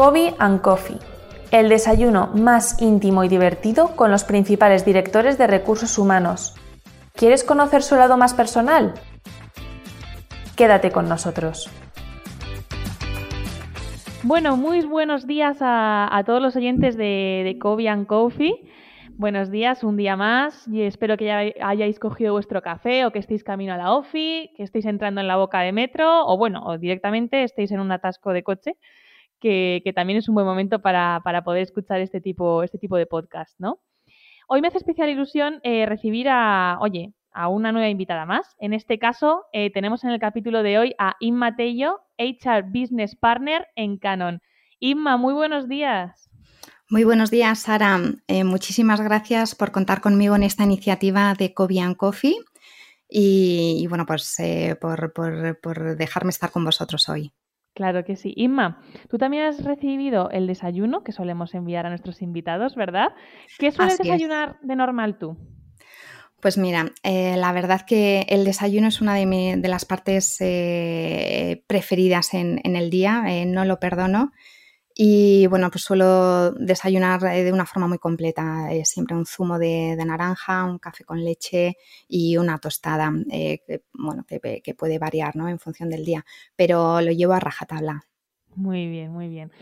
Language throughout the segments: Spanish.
Kobe and Coffee, el desayuno más íntimo y divertido con los principales directores de recursos humanos. ¿Quieres conocer su lado más personal? Quédate con nosotros. Bueno, muy buenos días a, todos los oyentes de, de Kobe and Coffee. Buenos días, un día más y espero que ya hayáis cogido vuestro café o que estéis camino a la OFI, que estéis entrando en la boca de metro o bueno, o directamente estéis en un atasco de coche que, también es un buen momento para, poder escuchar este tipo, este tipo de podcast, ¿no? Hoy me hace especial ilusión eh, recibir a, oye, a una nueva invitada más. En este caso, eh, tenemos en el capítulo de hoy a Inma Tello, HR Business Partner en Canon. Inma, muy buenos días. Muy buenos días, Sara. Eh, muchísimas gracias por contar conmigo en esta iniciativa de Cobian Coffee y, bueno, pues por, por dejarme estar con vosotros hoy. Claro que sí. Inma, tú también has recibido el desayuno que solemos enviar a nuestros invitados, ¿verdad? ¿Qué sueles desayunar de normal tú? Pues mira, eh, la verdad que el desayuno es una de, las partes eh, preferidas en, el día, eh, no lo perdono. Y bueno, pues suelo desayunar eh, de una forma muy completa, eh, siempre un zumo de, naranja, un café con leche y una tostada, eh, que, bueno, que, puede variar ¿no? en función del día, pero lo llevo a rajatabla. Muy bien, muy bien.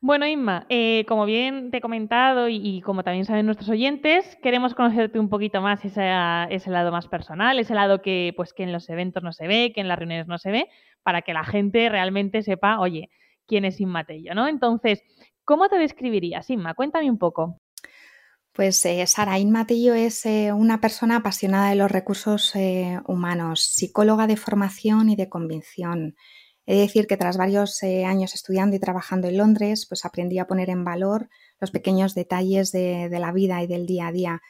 Bueno, Inma, como bien te he comentado y, como también saben nuestros oyentes, queremos conocerte un poquito más ese, ese lado más personal, ese lado que, pues, que en los eventos no se ve, que en las reuniones no se ve, para que la gente realmente sepa, oye, quién es Inma ¿no? Entonces, ¿cómo te describirías, Inma? Cuéntame un poco. Pues eh, Sara Inma Tello es eh, una persona apasionada de los recursos eh, humanos, psicóloga de formación y de convicción. He de decir que tras varios años estudiando y trabajando en Londres, pues aprendí a poner en valor los pequeños detalles de, de la vida y del día a día.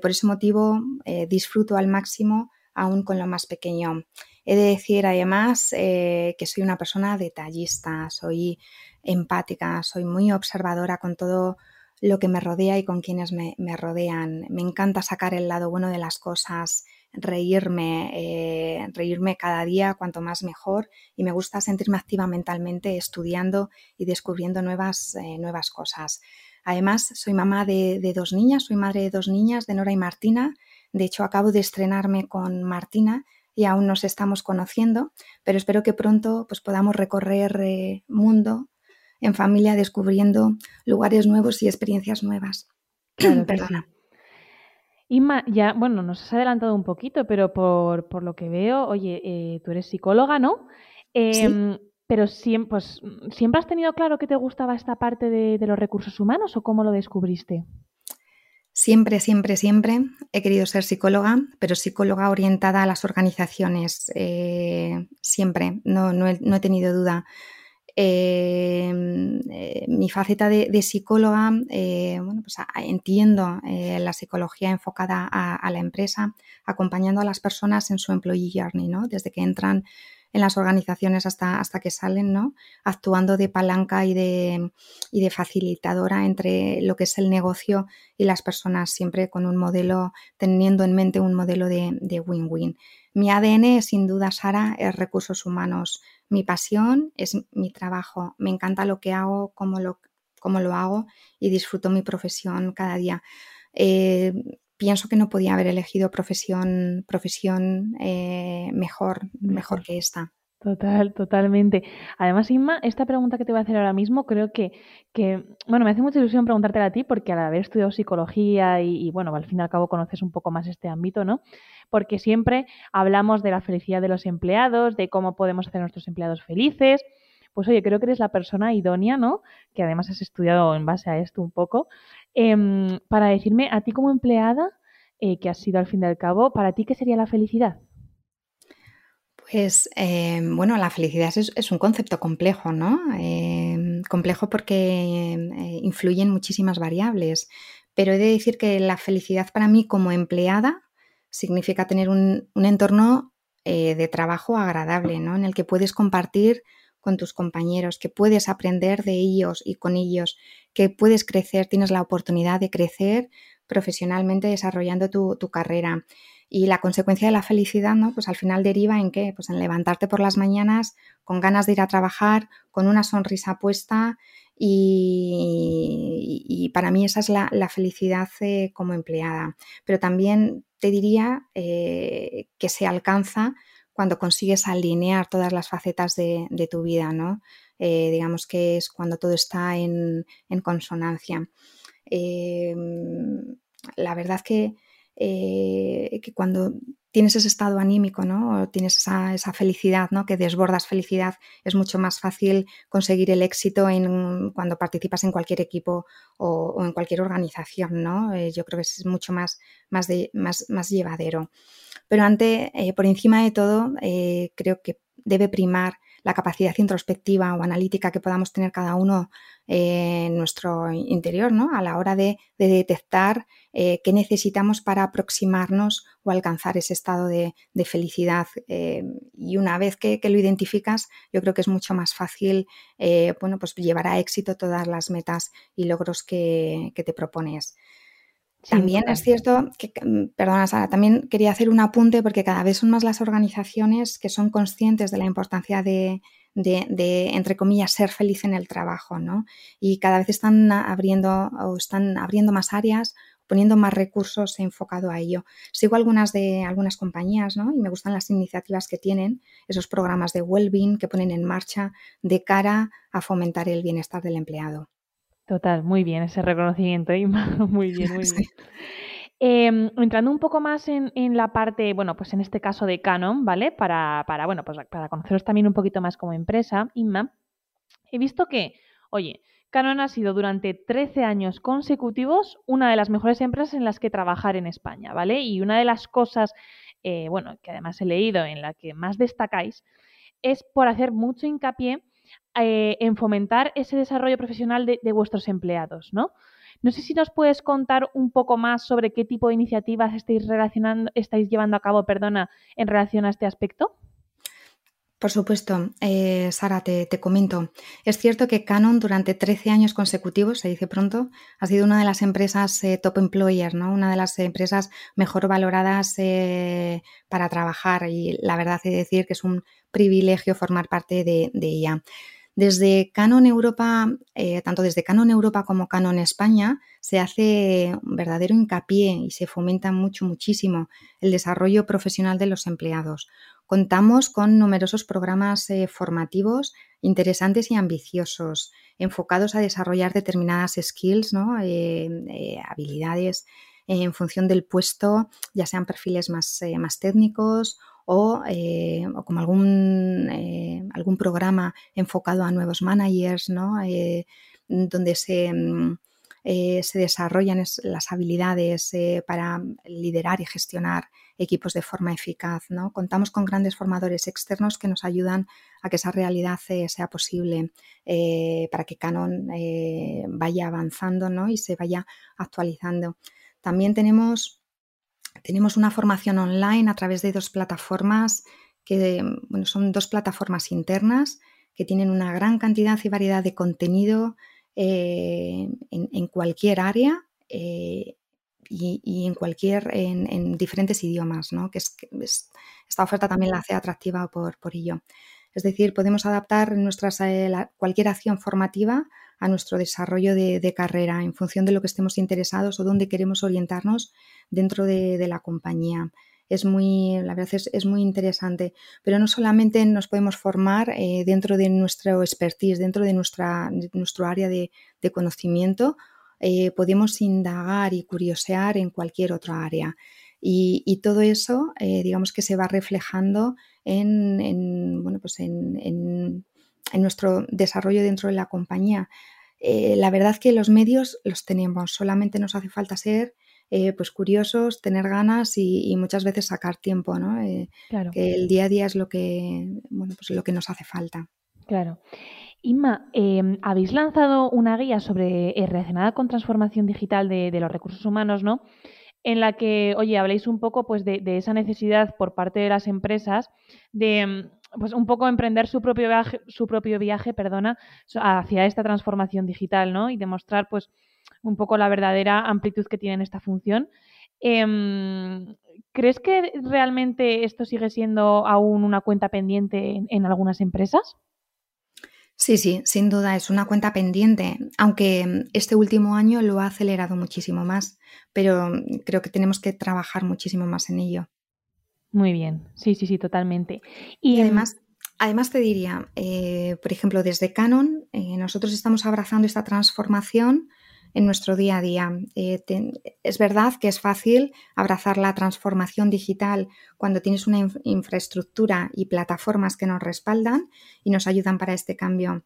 por ese motivo disfruto al máximo aún con lo más pequeño. He de decir además eh, que soy una persona detallista, soy empática, soy muy observadora con todo lo que me rodea y con quienes me, rodean. Me encanta sacar el lado bueno de las cosas, reírme, eh, reírme cada día cuanto más mejor y me gusta sentirme activa mentalmente estudiando y descubriendo nuevas, eh, nuevas cosas. Además, soy mamá de, de, dos niñas, soy madre de dos niñas, de Nora y Martina. De hecho, acabo de estrenarme con Martina y aún nos estamos conociendo, pero espero que pronto pues, podamos recorrer eh, mundo en familia descubriendo lugares nuevos y experiencias nuevas. Perdona. Inma, ya, bueno, nos has adelantado un poquito, pero por, lo que veo, oye, eh, tú eres psicóloga, ¿no? Em, pero siempre, pues, ¿siempre has tenido claro que te gustaba esta parte de los recursos humanos o cómo lo descubriste? Siempre, siempre, siempre he querido ser psicóloga, pero psicóloga orientada a las organizaciones. Eh, siempre, no, no, he, tenido duda. Eh, eh, mi faceta de, psicóloga, bueno, pues entiendo la psicología enfocada a, a, la empresa, acompañando a las personas en su employee journey, ¿no? Desde que entran en las organizaciones hasta, hasta que salen, ¿no? Actuando de palanca y de, y de facilitadora entre lo que es el negocio y las personas, siempre con un modelo, teniendo en mente un modelo de win-win. mi ADN, sin duda, Sara, es recursos humanos. Mi pasión es mi trabajo. Me encanta lo que hago, cómo lo, cómo lo hago y disfruto mi profesión cada día. Eh, pienso que no podía haber elegido profesión, profesión eh, mejor, mejor que esta. Total, totalmente. Además, Inma, esta pregunta que te voy a hacer ahora mismo, creo que, que bueno, me hace mucha ilusión preguntártela a ti, porque al haber estudiado psicología y, y, bueno, al fin y al cabo conoces un poco más este ámbito, ¿no? Porque siempre hablamos de la felicidad de los empleados, de cómo podemos hacer a nuestros empleados felices. Pues oye, creo que eres la persona idónea, ¿no? Que además has estudiado en base a esto un poco, Em, para decirme a ti como empleada, eh, que has sido al fin y al cabo, para ti, ¿qué sería la felicidad? Pues em, bueno, la felicidad es, un concepto complejo, ¿no? Em, complejo porque eh, influyen muchísimas variables, pero he de decir que la felicidad para mí como empleada significa tener un, entorno eh, de trabajo agradable, ¿no? En el que puedes compartir con tus compañeros, que puedes aprender de ellos y con ellos, que puedes crecer, tienes la oportunidad de crecer profesionalmente desarrollando tu, carrera. Y la consecuencia de la felicidad, ¿no? Pues al final deriva en qué? Pues en levantarte por las mañanas con ganas de ir a trabajar, con una sonrisa puesta y, para mí esa es la, felicidad eh, como empleada. Pero también te diría eh, que se alcanza cuando consigues alinear todas las facetas de, tu vida, ¿no? Eh, digamos que es cuando todo está en, consonancia. la verdad que, que cuando tienes ese estado anímico, ¿no? O tienes esa, felicidad, ¿no? Que desbordas felicidad, es mucho más fácil conseguir el éxito en, cuando participas en cualquier equipo o, en cualquier organización, ¿no? Eh, yo creo que es mucho más, más, de, más, más llevadero. Pero ante, eh, por encima de todo, eh, creo que debe primar la capacidad introspectiva o analítica que podamos tener cada uno en nuestro interior, ¿no? A la hora de, detectar eh, qué necesitamos para aproximarnos o alcanzar ese estado de, felicidad. Eh, y una vez que, lo identificas, yo creo que es mucho más fácil, eh, bueno, pues llevar a éxito todas las metas y logros que, te propones. También es cierto que, mm, perdona Sara, también quería hacer un apunte porque cada vez son más las organizaciones que son conscientes de la importancia de, de, entre comillas, ser feliz en el trabajo, ¿no? Y cada vez están abriendo o están abriendo más áreas, poniendo más recursos enfocado a ello. Sigo algunas de algunas compañías, ¿no? Y me gustan las iniciativas que tienen, esos programas de well-being que ponen en marcha de cara a fomentar el bienestar del empleado. Total, muy bien ese reconocimiento, Muy bien, muy bien. Em, entrando un poco más en, la parte, bueno, pues en este caso de Canon, ¿vale? Para, para, bueno, pues para conoceros también un poquito más como empresa, Inma, he visto que, oye, Canon ha sido durante 13 años consecutivos una de las mejores empresas en las que trabajar en España, ¿vale? Y una de las cosas, eh, bueno, que además he leído en la que más destacáis, es por hacer mucho hincapié eh, en fomentar ese desarrollo profesional de, de vuestros empleados, ¿no? No sé si nos puedes contar un poco más sobre qué tipo de iniciativas estáis, relacionando, estáis llevando a cabo perdona, en relación a este aspecto. Por supuesto, eh, Sara, te, comento. Es cierto que Canon durante 13 años consecutivos, se dice pronto, ha sido una de las empresas eh, top employer, ¿no? una de las empresas mejor valoradas para trabajar y la verdad es decir que es un privilegio formar parte de ella. Desde Canon Europa, eh, tanto desde Canon Europa como Canon España, se hace un verdadero hincapié y se fomenta mucho, muchísimo el desarrollo profesional de los empleados. Contamos con numerosos programas eh, formativos interesantes y ambiciosos, enfocados a desarrollar determinadas skills, ¿no? Eh, habilidades en función del puesto, ya sean perfiles más, más técnicos eh, o, como algún, eh, algún programa enfocado a nuevos managers, ¿no? Eh, donde se, mm, se, desarrollan las habilidades para liderar y gestionar equipos de forma eficaz. ¿no? Contamos con grandes formadores externos que nos ayudan a que esa realidad sea posible para que Canon vaya avanzando ¿no? y se vaya actualizando. También tenemos tenemos una formación online a través de dos plataformas que bueno, son dos plataformas internas que tienen una gran cantidad y variedad de contenido eh, en, cualquier área eh, y, en cualquier en, diferentes idiomas, ¿no? que, es, esta oferta también la hace atractiva por, por ello. Es decir, podemos adaptar nuestras, eh, cualquier acción formativa a nuestro desarrollo de, carrera en función de lo que estemos interesados o dónde queremos orientarnos dentro de, la compañía. Es muy, la verdad es, muy interesante, pero no solamente nos podemos formar eh, dentro de nuestro expertise, dentro de, nuestra, nuestro área de, conocimiento, eh, podemos indagar y curiosear en cualquier otra área. Y, todo eso, digamos que se va reflejando en, bueno, pues en, nuestro desarrollo dentro de la compañía. Eh, la verdad que los medios los tenemos, solamente nos hace falta ser eh, pues curiosos, tener ganas y, muchas veces sacar tiempo, ¿no? Eh, que el día a día es lo que, bueno, pues lo que nos hace falta. Claro. Inma, em, habéis lanzado una guía sobre relacionada con transformación digital de, de, los recursos humanos, ¿no? en la que, oye, habléis un poco pues, de, esa necesidad por parte de las empresas de mm, pues un poco emprender su propio viaje, su propio viaje, perdona, hacia esta transformación digital, ¿no? Y demostrar, pues, un poco la verdadera amplitud que tiene esta función. Em, ¿Crees que realmente esto sigue siendo aún una cuenta pendiente en, algunas empresas? Sí, sí, sin duda es una cuenta pendiente, aunque este último año lo ha acelerado muchísimo más, pero creo que tenemos que trabajar muchísimo más en ello. Muy bien, sí, sí, sí, totalmente. Y, además, además te diría, eh, por ejemplo, desde Canon, eh, nosotros estamos abrazando esta transformación en nuestro día a día. Eh, es verdad que es fácil abrazar la transformación digital cuando tienes una infraestructura y plataformas que nos respaldan y nos ayudan para este cambio.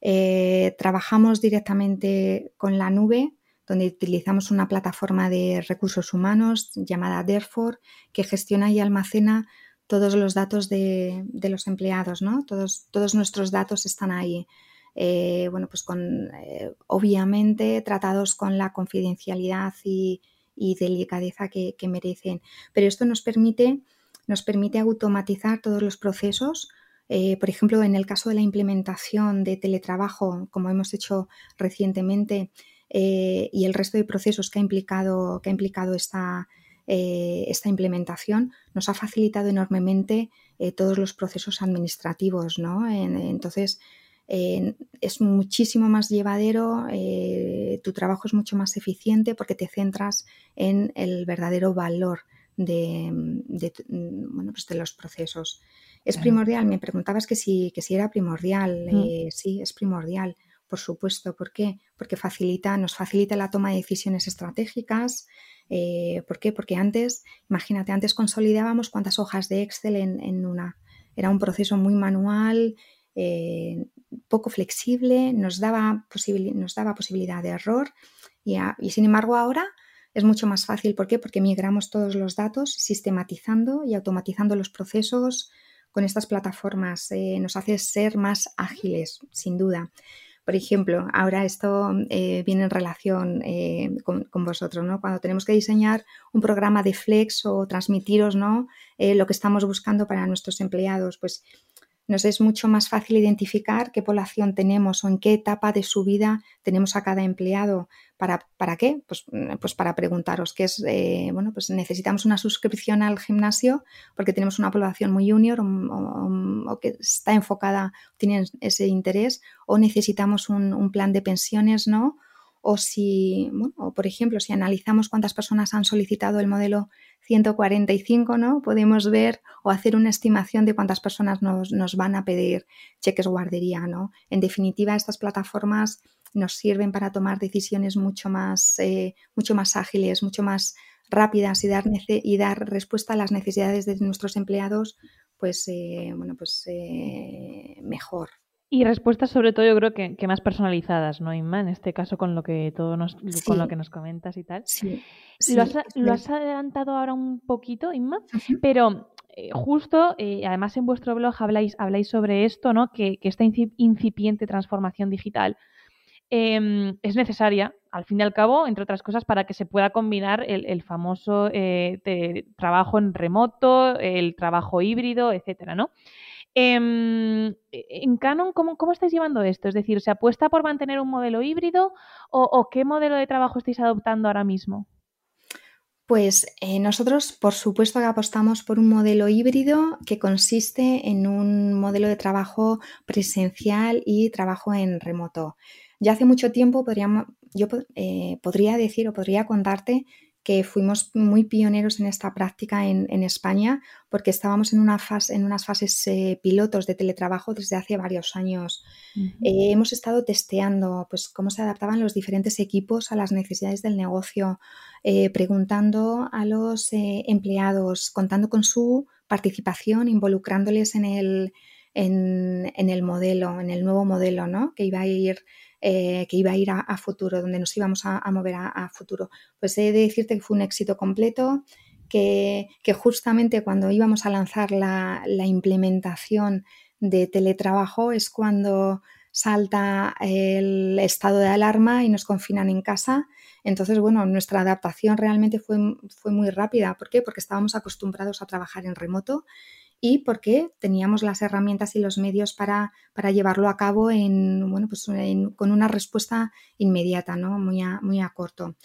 Eh, trabajamos directamente con la nube, donde utilizamos una plataforma de recursos humanos llamada Therefore, que gestiona y almacena todos los datos de, los empleados, ¿no? Todos, todos nuestros datos están ahí. Eh, bueno, pues con, eh, obviamente tratados con la confidencialidad y, delicadeza que, merecen. Pero esto nos permite, nos permite automatizar todos los procesos. Eh, por ejemplo, en el caso de la implementación de teletrabajo, como hemos hecho recientemente, y el resto de procesos que ha implicado, que ha implicado esta, esta implementación, nos ha facilitado enormemente todos los procesos administrativos. ¿no? entonces, es muchísimo más llevadero, eh, tu trabajo es mucho más eficiente porque te centras en el verdadero valor de, bueno, pues de los procesos. ¿Es primordial? Me preguntabas que si, que si era primordial. Mm. Eh, sí, es primordial, por supuesto. ¿Por qué? Porque facilita, nos facilita la toma de decisiones estratégicas. Eh, ¿Por qué? Porque antes, imagínate, antes consolidábamos cuántas hojas de Excel en, una. Era un proceso muy manual, eh, poco flexible, nos daba, nos daba posibilidad de error y, sin embargo ahora es mucho más fácil. ¿Por qué? Porque migramos todos los datos sistematizando y automatizando los procesos con estas plataformas. Eh, nos hace ser más ágiles, sin duda. Por ejemplo, ahora esto eh, viene en relación con, con, vosotros, ¿no? Cuando tenemos que diseñar un programa de flex o transmitiros, ¿no? lo que estamos buscando para nuestros empleados, pues nos es mucho más fácil identificar qué población tenemos o en qué etapa de su vida tenemos a cada empleado. ¿Para, para qué? Pues, mm, pues, para preguntaros qué es, eh, bueno, pues necesitamos una suscripción al gimnasio porque tenemos una población muy junior o, que está enfocada, tiene ese interés, o necesitamos un plan de pensiones, ¿no? O si, bueno, por ejemplo, si analizamos cuántas personas han solicitado el modelo 145, ¿no? Podemos ver o hacer una estimación de cuántas personas nos, van a pedir cheques guardería, ¿no? En definitiva, estas plataformas nos sirven para tomar decisiones mucho más, eh, mucho más ágiles, mucho más rápidas y dar, y dar respuesta a las necesidades de nuestros empleados, pues, eh, bueno, pues eh, mejor, y respuestas sobre todo yo creo que, más personalizadas, ¿no, Inma? En este caso con lo que todo nos, con lo que nos comentas y tal. Sí. lo, has, adelantado ahora un poquito, Inma, pero eh, justo, eh, además en vuestro blog habláis, habláis sobre esto, ¿no? Que, esta incipiente transformación digital em, es necesaria, al fin y al cabo, entre otras cosas, para que se pueda combinar el, famoso eh, trabajo en remoto, el trabajo híbrido, etcétera, ¿no? Em, e, en Canon, ¿cómo, ¿cómo, estáis llevando esto? Es decir, ¿se apuesta por mantener un modelo híbrido o, qué modelo de trabajo estáis adoptando ahora mismo? Pues eh, nosotros, por supuesto, que apostamos por un modelo híbrido que consiste en un modelo de trabajo presencial y trabajo en remoto. Ya hace mucho tiempo yo eh, podría decir o podría contarte que fuimos muy pioneros en esta práctica en, España porque estábamos en, una fase, en unas fases eh, pilotos de teletrabajo desde hace varios años. Eh, hemos estado testeando pues, cómo se adaptaban los diferentes equipos a las necesidades del negocio, eh, preguntando a los empleados, contando con su participación, involucrándoles en el, en, en el modelo, en el nuevo modelo ¿no? que iba a ir eh, que iba a ir a, futuro, donde nos íbamos a, mover a, futuro. Pues he de decirte que fue un éxito completo, que, justamente cuando íbamos a lanzar la, implementación de teletrabajo es cuando salta el estado de alarma y nos confinan en casa. Entonces, bueno, nuestra adaptación realmente fue, fue muy rápida. ¿Por qué? Porque estábamos acostumbrados a trabajar en remoto y porque teníamos las herramientas y los medios para, para llevarlo a cabo en, bueno, pues con una respuesta inmediata, ¿no? muy, a, muy a corto.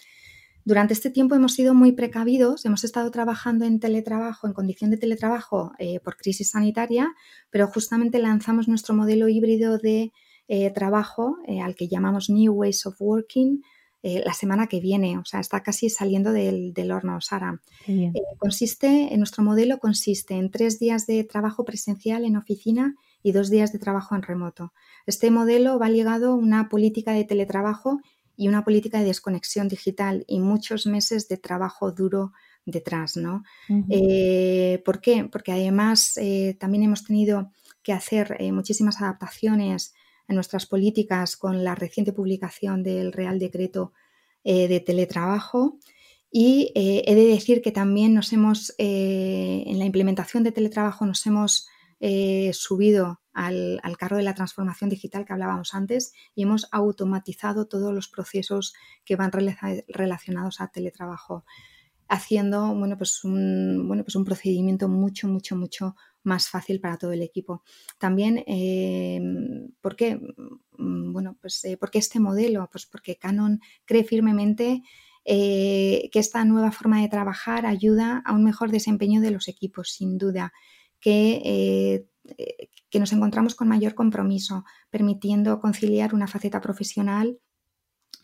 Durante este tiempo hemos sido muy precavidos, hemos estado trabajando en teletrabajo, en condición de teletrabajo eh, por crisis sanitaria, pero justamente lanzamos nuestro modelo híbrido de eh, trabajo eh, al que llamamos New Ways of Working la semana que viene, o sea, está casi saliendo del, horno, Sara. consiste, en nuestro modelo consiste en tres días de trabajo presencial en oficina y dos días de trabajo en remoto. Este modelo va ligado a una política de teletrabajo y una política de desconexión digital y muchos meses de trabajo duro detrás, ¿no? Eh, ¿Por qué? Porque además eh, también hemos tenido que hacer eh, muchísimas adaptaciones nuestras políticas con la reciente publicación del Real Decreto de Teletrabajo. Y he de decir que también nos hemos, en la implementación de teletrabajo, nos hemos subido al, carro de la transformación digital que hablábamos antes y hemos automatizado todos los procesos que van relacionados a teletrabajo, haciendo bueno, pues un, bueno, pues un procedimiento mucho, mucho, mucho más fácil para todo el equipo. También, eh, ¿por qué? Mm, bueno, pues eh, este modelo, pues porque Canon cree firmemente eh, que esta nueva forma de trabajar ayuda a un mejor desempeño de los equipos, sin duda, que que nos encontramos con mayor compromiso, permitiendo conciliar una faceta profesional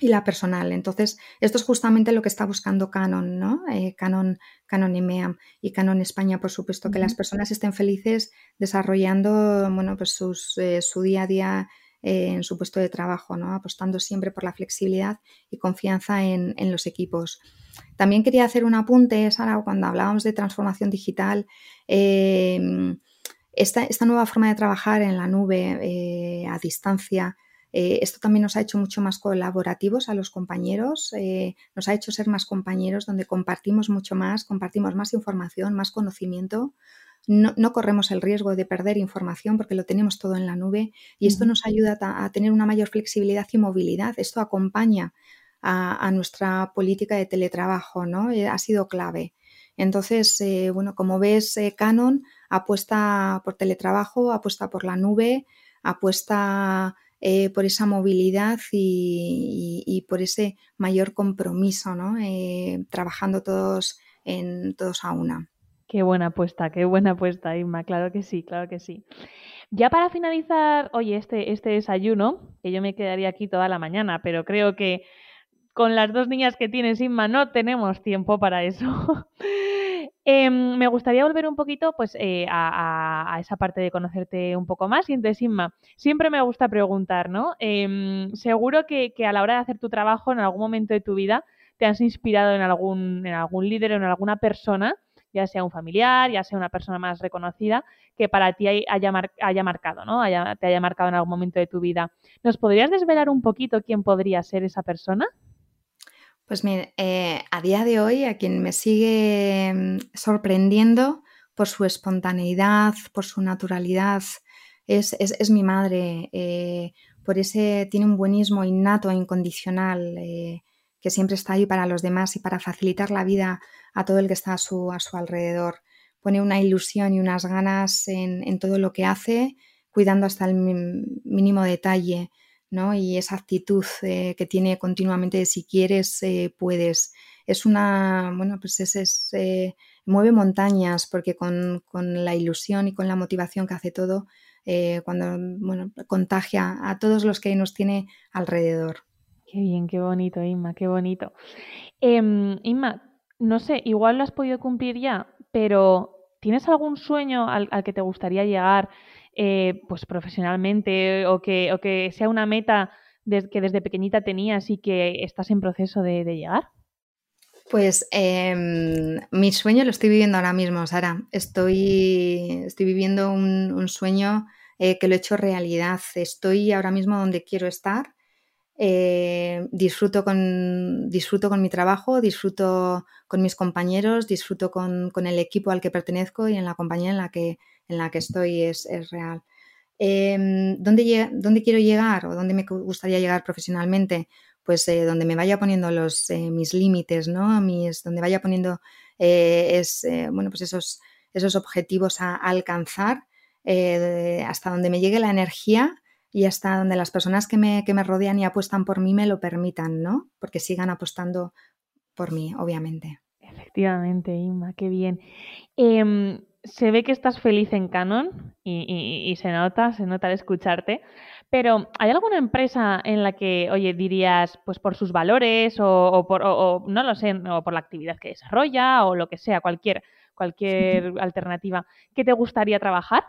y la personal. Entonces, esto es justamente lo que está buscando Canon, ¿no? Eh, Canon, Canon EMEA y Canon España, por supuesto, que las personas estén felices desarrollando, bueno, pues eh, su día a día eh, en su puesto de trabajo, ¿no? Apostando siempre por la flexibilidad y confianza en, en los equipos. También quería hacer un apunte, Sara, cuando hablábamos de transformación digital, esta, nueva forma de trabajar en la nube eh, a distancia, eh, esto también nos ha hecho mucho más colaborativos a los compañeros, eh, nos ha hecho ser más compañeros donde compartimos mucho más, compartimos más información, más conocimiento. No, corremos el riesgo de perder información porque lo tenemos todo en la nube y esto nos ayuda a, tener una mayor flexibilidad y movilidad. Esto acompaña a, a nuestra política de teletrabajo, ¿no? ha sido clave. Entonces, bueno, como ves, Canon apuesta por teletrabajo, apuesta por la nube, apuesta eh, por esa movilidad y, por ese mayor compromiso, ¿no? Eh, trabajando todos, en, todos a una. Qué buena apuesta, qué buena apuesta, Inma, claro que sí, claro que sí. Ya para finalizar, oye, este, este desayuno, que yo me quedaría aquí toda la mañana, pero creo que con las dos niñas que tienes, Inma, no tenemos tiempo para eso. Em, me gustaría volver un poquito pues, eh, a, esa parte de conocerte un poco más. Y entonces, Inma, siempre me gusta preguntar, ¿no? Em, seguro que, a la hora de hacer tu trabajo, en algún momento de tu vida, te has inspirado en algún, en algún líder o en alguna persona, ya sea un familiar, ya sea una persona más reconocida, que para ti haya, haya marcado, ¿no? te haya marcado en algún momento de tu vida. ¿Nos podrías desvelar un poquito quién podría ser esa persona? Pues mire, eh, a día de hoy a quien me sigue mm, sorprendiendo por su espontaneidad, por su naturalidad, es, mi madre. Eh, por ese tiene un buenismo innato e incondicional eh, que siempre está ahí para los demás y para facilitar la vida a todo el que está a su, a su alrededor. Pone una ilusión y unas ganas en, en todo lo que hace, cuidando hasta el mínimo detalle. Y esa actitud eh, que tiene continuamente de si quieres, eh, puedes. Es una, bueno, pues es, eh, mueve montañas porque con, la ilusión y con la motivación que hace todo, cuando, bueno, contagia a todos los que nos tiene alrededor. Qué bien, qué bonito, Inma, qué bonito. Em, Inma, no sé, igual lo has podido cumplir ya, pero ¿tienes algún sueño al que te gustaría llegar? Eh, pues profesionalmente o que, o que sea una meta que desde pequeñita tenías y que estás en proceso de, llegar? Pues em, mi sueño lo estoy viviendo ahora mismo, Sara. Estoy, estoy viviendo un, sueño eh, que lo he hecho realidad. Estoy ahora mismo donde quiero estar. Eh, disfruto, con, disfruto con mi trabajo, disfruto con mis compañeros, disfruto con, con, el equipo al que pertenezco y en la compañía en la que, en la que estoy es, real. Em, ¿dónde, ¿dónde, quiero llegar o dónde me gustaría llegar profesionalmente? Pues eh, donde me vaya poniendo los, eh, mis límites, ¿no? Mis, donde vaya poniendo es, bueno, pues esos, esos objetivos a, alcanzar, hasta donde me llegue la energía y hasta donde las personas que me, que me, rodean y apuestan por mí me lo permitan, ¿no? Porque sigan apostando por mí, obviamente. Efectivamente, Inma, qué bien. Em, se ve que estás feliz en Canon y, se nota, se nota al escucharte. Pero, ¿hay alguna empresa en la que, oye, dirías, pues por sus valores o, por, no lo sé, o por la actividad que desarrolla o lo que sea, cualquier, cualquier alternativa, que te gustaría trabajar?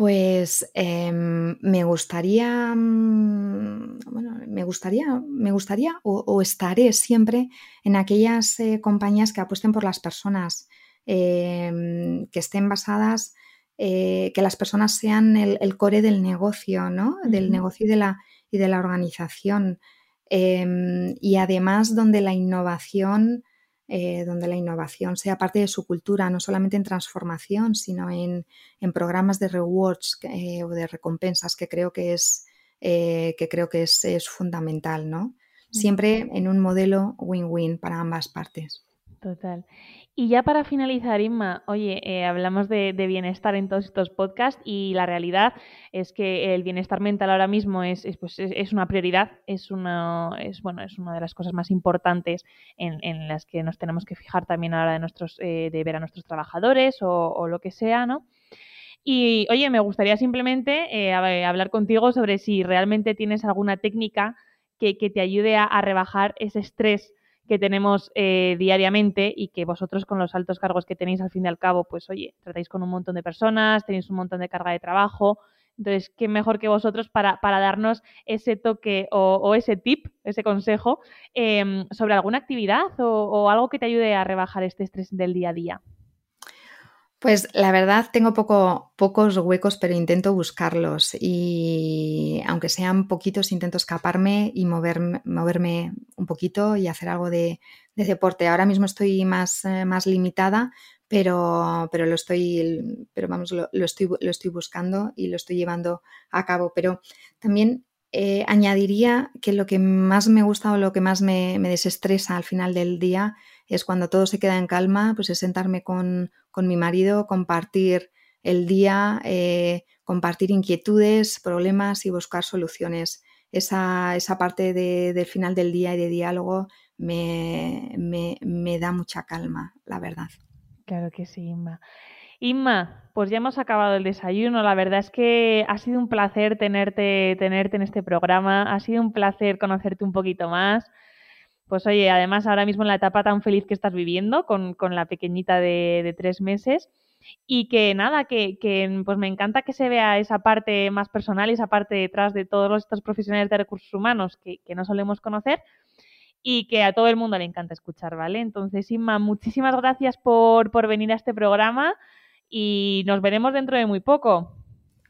Pues em, me gustaría, mm, bueno, me gustaría, me gustaría o, estaré siempre en aquellas eh, compañías que apuesten por las personas, em, que estén basadas, eh, que las personas sean el, core del negocio, ¿no? Del negocio y de la, y de la organización. Em, y además donde la innovación eh, donde la innovación sea parte de su cultura, no solamente en transformación, sino en, programas de rewards eh, o de recompensas, que creo que es, eh, que creo que es, es fundamental, ¿no? Siempre en un modelo win-win para ambas partes. Total. Y ya para finalizar, Inma, oye, eh, hablamos de, bienestar en todos estos podcasts y la realidad es que el bienestar mental ahora mismo es, pues, una prioridad, es una, es, bueno, es una de las cosas más importantes en, las que nos tenemos que fijar también a la hora de, nuestros, eh, de ver a nuestros trabajadores o, lo que sea, ¿no? Y oye, me gustaría simplemente eh, hablar contigo sobre si realmente tienes alguna técnica que, te ayude a rebajar ese estrés que tenemos eh, diariamente y que vosotros con los altos cargos que tenéis al fin y al cabo, pues oye, tratáis con un montón de personas, tenéis un montón de carga de trabajo. Entonces, ¿qué mejor que vosotros para, para darnos ese toque o, ese tip, ese consejo em, sobre alguna actividad o algo que te ayude a rebajar este estrés del día a día? Pues la verdad tengo poco, pocos huecos, pero intento buscarlos y aunque sean poquitos, intento escaparme y moverme, moverme un poquito y hacer algo de, deporte. Ahora mismo estoy más, eh, más limitada, pero, pero lo estoy, pero vamos, lo, estoy, lo estoy buscando y lo estoy llevando a cabo. Pero también eh, añadiría que lo que más me gusta o lo que más me, me desestresa al final del día es cuando todo se queda en calma, pues es sentarme con, mi marido, compartir el día, eh, compartir inquietudes, problemas y buscar soluciones. Esa, esa parte del final del día y de diálogo me, me, da mucha calma, la verdad. Claro que sí, Inma. Inma, pues ya hemos acabado el desayuno. La verdad es que ha sido un placer tenerte, tenerte en este programa. Ha sido un placer conocerte un poquito más. Pues oye, además ahora mismo en la etapa tan feliz que estás viviendo con, la pequeñita de, tres meses y que nada, que, pues me encanta que se vea esa parte más personal y esa parte detrás de todos estos profesionales de recursos humanos que, no solemos conocer y que a todo el mundo le encanta escuchar, ¿vale? Entonces, Inma, muchísimas gracias por, por venir a este programa y nos veremos dentro de muy poco.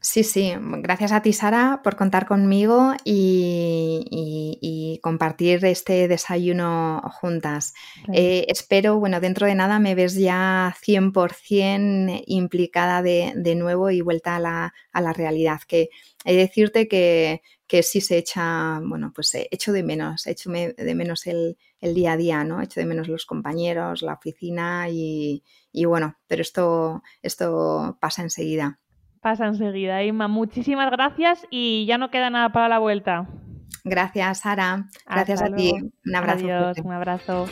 Sí, sí, gracias a ti Sara por contar conmigo y, compartir este desayuno juntas. Eh, espero, bueno, dentro de nada me ves ya 100% implicada de, de, nuevo y vuelta a la, a la realidad, que he de decirte que, que sí se echa, bueno, pues echo de menos, echo de menos el, el, día a día, ¿no? Echo de menos los compañeros, la oficina y, y bueno, pero esto, esto pasa enseguida. Pasa enseguida, Inma. Muchísimas gracias y ya no queda nada para la vuelta. Gracias, Sara. Gracias a ti. Un abrazo. Adiós, un abrazo.